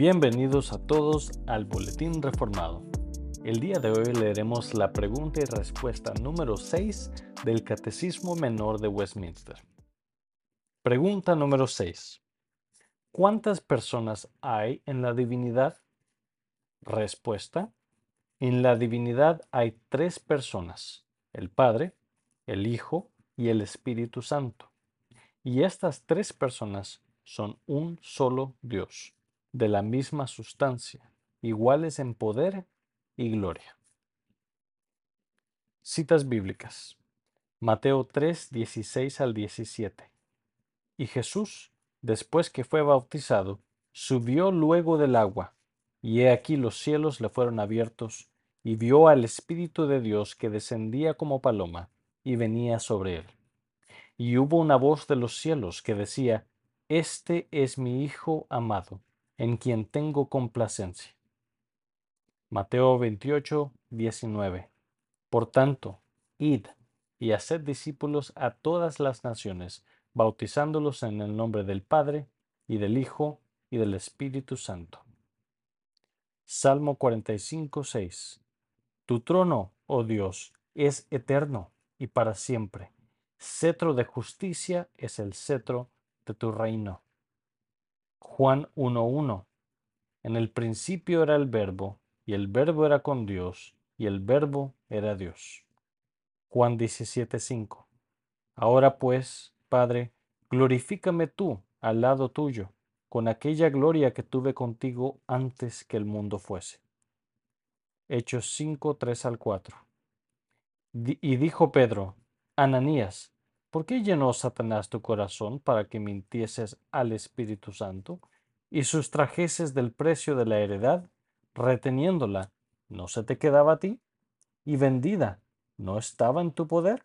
Bienvenidos a todos al Boletín Reformado. El día de hoy leeremos la pregunta y respuesta número 6 del Catecismo Menor de Westminster. Pregunta número 6. ¿Cuántas personas hay en la divinidad? Respuesta. En la divinidad hay tres personas, el Padre, el Hijo y el Espíritu Santo. Y estas tres personas son un solo Dios de la misma sustancia, iguales en poder y gloria. Citas bíblicas. Mateo 3, 16 al 17. Y Jesús, después que fue bautizado, subió luego del agua, y he aquí los cielos le fueron abiertos, y vio al Espíritu de Dios que descendía como paloma, y venía sobre él. Y hubo una voz de los cielos que decía, Este es mi Hijo amado en quien tengo complacencia. Mateo 28, 19. Por tanto, id y haced discípulos a todas las naciones, bautizándolos en el nombre del Padre, y del Hijo, y del Espíritu Santo. Salmo 45, 6. Tu trono, oh Dios, es eterno y para siempre. Cetro de justicia es el cetro de tu reino. Juan 1.1. En el principio era el verbo, y el verbo era con Dios, y el verbo era Dios. Juan 17.5. Ahora pues, Padre, glorifícame tú al lado tuyo, con aquella gloria que tuve contigo antes que el mundo fuese. Hechos 5, 3 al 4. Y dijo Pedro, Ananías, ¿Por qué llenó Satanás tu corazón para que mintieses al Espíritu Santo y sustrajeses del precio de la heredad, reteniéndola? ¿No se te quedaba a ti? ¿Y vendida? ¿No estaba en tu poder?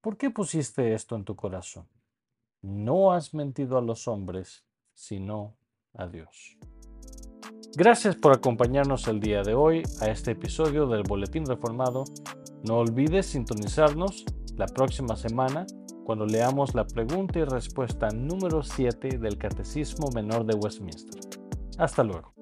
¿Por qué pusiste esto en tu corazón? No has mentido a los hombres, sino a Dios. Gracias por acompañarnos el día de hoy a este episodio del Boletín Reformado. No olvides sintonizarnos la próxima semana cuando leamos la pregunta y respuesta número 7 del Catecismo Menor de Westminster. Hasta luego.